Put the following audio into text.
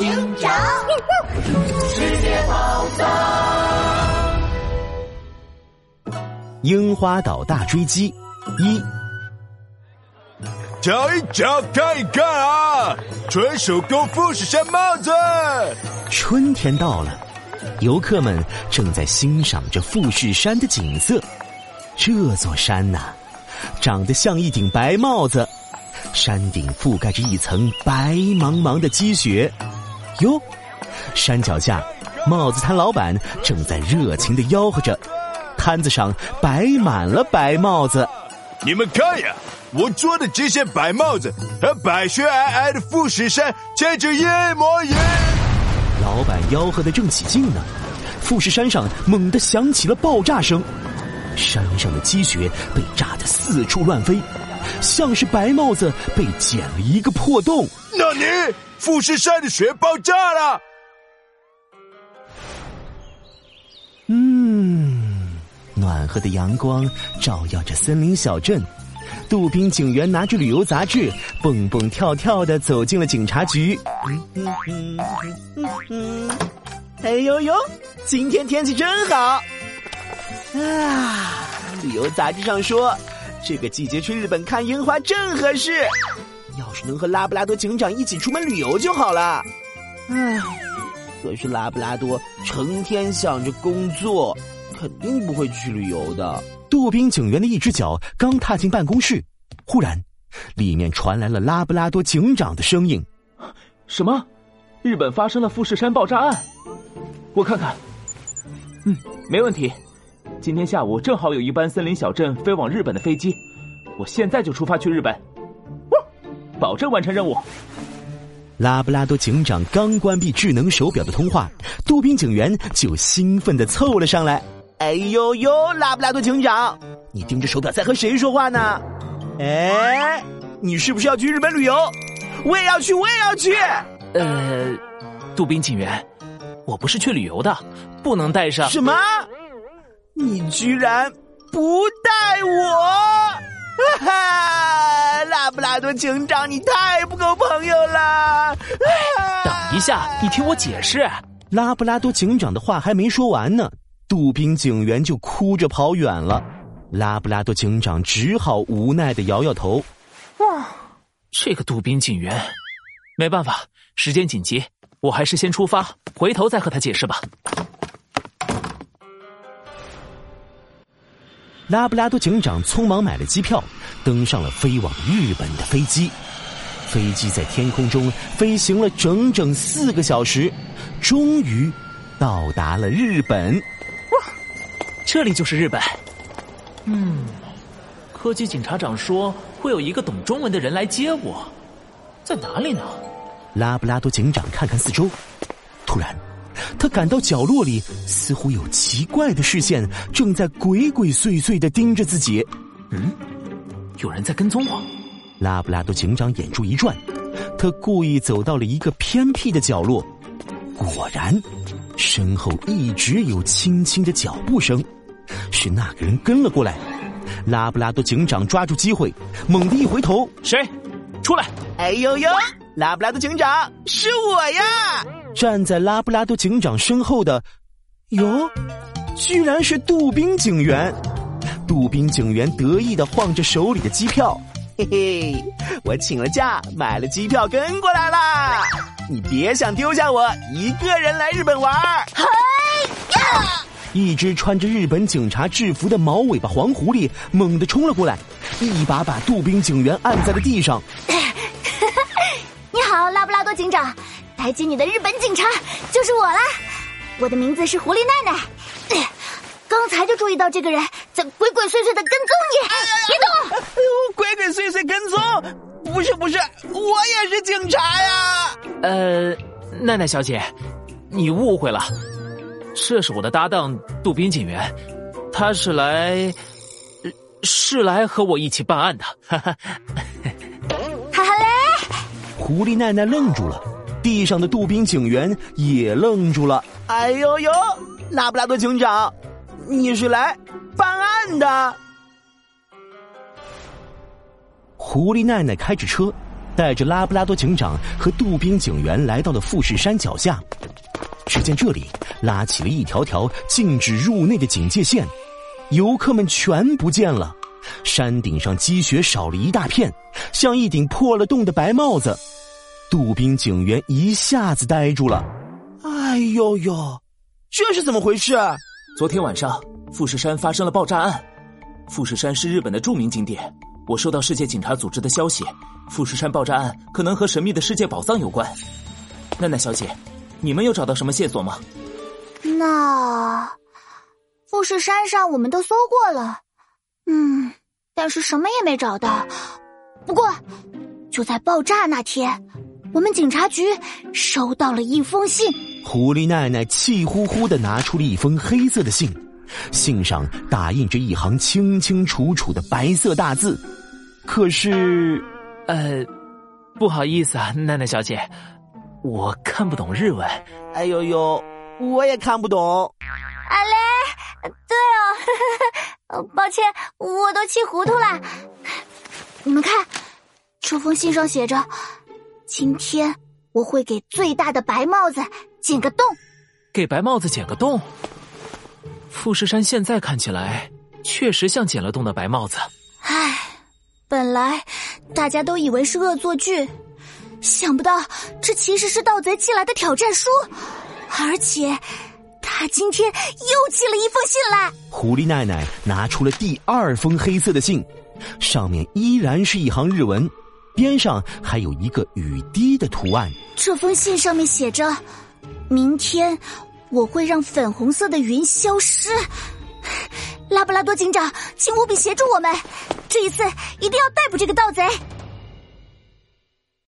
警长，世界宝藏，樱花岛大追击一，瞧一瞧，看一看啊！纯手工富士山帽子。春天到了，游客们正在欣赏着富士山的景色。这座山呐，长得像一顶白帽子。山顶覆盖着一层白茫茫的积雪，哟，山脚下，帽子摊老板正在热情的吆喝着，摊子上摆满了白帽子。你们看呀，我做的这些白帽子和白雪皑皑的富士山简直一模一样。老板吆喝的正起劲呢，富士山上猛地响起了爆炸声，山上的积雪被炸得四处乱飞。像是白帽子被剪了一个破洞。那你富士山的雪爆炸了？嗯，暖和的阳光照耀着森林小镇。杜宾警员拿着旅游杂志，蹦蹦跳跳的走进了警察局。嗯嗯嗯嗯哎呦呦，今天天气真好！啊，旅游杂志上说。这个季节去日本看樱花正合适，要是能和拉布拉多警长一起出门旅游就好了。唉，可是拉布拉多成天想着工作，肯定不会去旅游的。杜宾警员的一只脚刚踏进办公室，忽然，里面传来了拉布拉多警长的声音：“什么？日本发生了富士山爆炸案？我看看。嗯，没问题。”今天下午正好有一班森林小镇飞往日本的飞机，我现在就出发去日本，保证完成任务。拉布拉多警长刚关闭智能手表的通话，杜宾警员就兴奋的凑了上来。哎呦呦，拉布拉多警长，你盯着手表在和谁说话呢？哎，你是不是要去日本旅游？我也要去，我也要去。呃，杜宾警员，我不是去旅游的，不能带上。什么？你居然不带我！哈哈，拉布拉多警长，你太不够朋友了！等一下，你听我解释。拉布拉多警长的话还没说完呢，杜宾警员就哭着跑远了。拉布拉多警长只好无奈的摇摇头。哇，这个杜宾警员，没办法，时间紧急，我还是先出发，回头再和他解释吧。拉布拉多警长匆忙买了机票，登上了飞往日本的飞机。飞机在天空中飞行了整整四个小时，终于到达了日本。哇，这里就是日本。嗯，科技警察长说会有一个懂中文的人来接我，在哪里呢？拉布拉多警长看看四周，突然。他感到角落里似乎有奇怪的视线正在鬼鬼祟祟的盯着自己。嗯，有人在跟踪我。拉布拉多警长眼珠一转，他故意走到了一个偏僻的角落。果然，身后一直有轻轻的脚步声，是那个人跟了过来。拉布拉多警长抓住机会，猛地一回头：“谁？出来！”哎呦呦，拉布拉多警长，是我呀！站在拉布拉多警长身后的，哟，居然是杜宾警员。杜宾警员得意的晃着手里的机票，嘿嘿，我请了假，买了机票跟过来啦。你别想丢下我一个人来日本玩。嘿呀！一只穿着日本警察制服的毛尾巴黄狐狸猛地冲了过来，一把把杜宾警员按在了地上。你好，拉布拉多警长。来接你的日本警察就是我啦！我的名字是狐狸奈奈。刚才就注意到这个人在鬼鬼祟祟的跟踪你，别动！哎呦，鬼鬼祟祟跟踪？不是不是，我也是警察呀！呃，奈奈小姐，你误会了，这是我的搭档杜宾警员，他是来是来和我一起办案的。哈哈，哈哈嘞！狐狸奈奈愣住了。地上的杜宾警员也愣住了。哎呦呦，拉布拉多警长，你是来办案的？狐狸奈奈开着车，带着拉布拉多警长和杜宾警员来到了富士山脚下。只见这里拉起了一条条禁止入内的警戒线，游客们全不见了。山顶上积雪少了一大片，像一顶破了洞的白帽子。杜宾警员一下子呆住了。哎呦呦，这是怎么回事？昨天晚上富士山发生了爆炸案。富士山是日本的著名景点。我收到世界警察组织的消息，富士山爆炸案可能和神秘的世界宝藏有关。奈奈小姐，你们有找到什么线索吗？那富士山上我们都搜过了，嗯，但是什么也没找到。不过就在爆炸那天，我们警察局收到了一封信。狐狸奶奶气呼呼的拿出了一封黑色的信。信上打印着一行清清楚楚的白色大字，可是，呃，不好意思啊，奈奈小姐，我看不懂日文。哎呦呦，我也看不懂。阿雷，对哦，抱歉，我都气糊涂了。你们看，这封信上写着：“今天我会给最大的白帽子剪个洞。”给白帽子剪个洞。富士山现在看起来确实像剪了洞的白帽子。唉，本来大家都以为是恶作剧，想不到这其实是盗贼寄来的挑战书，而且他今天又寄了一封信来。狐狸奶奶拿出了第二封黑色的信，上面依然是一行日文，边上还有一个雨滴的图案。这封信上面写着：“明天。”我会让粉红色的云消失，拉布拉多警长，请务必协助我们，这一次一定要逮捕这个盗贼。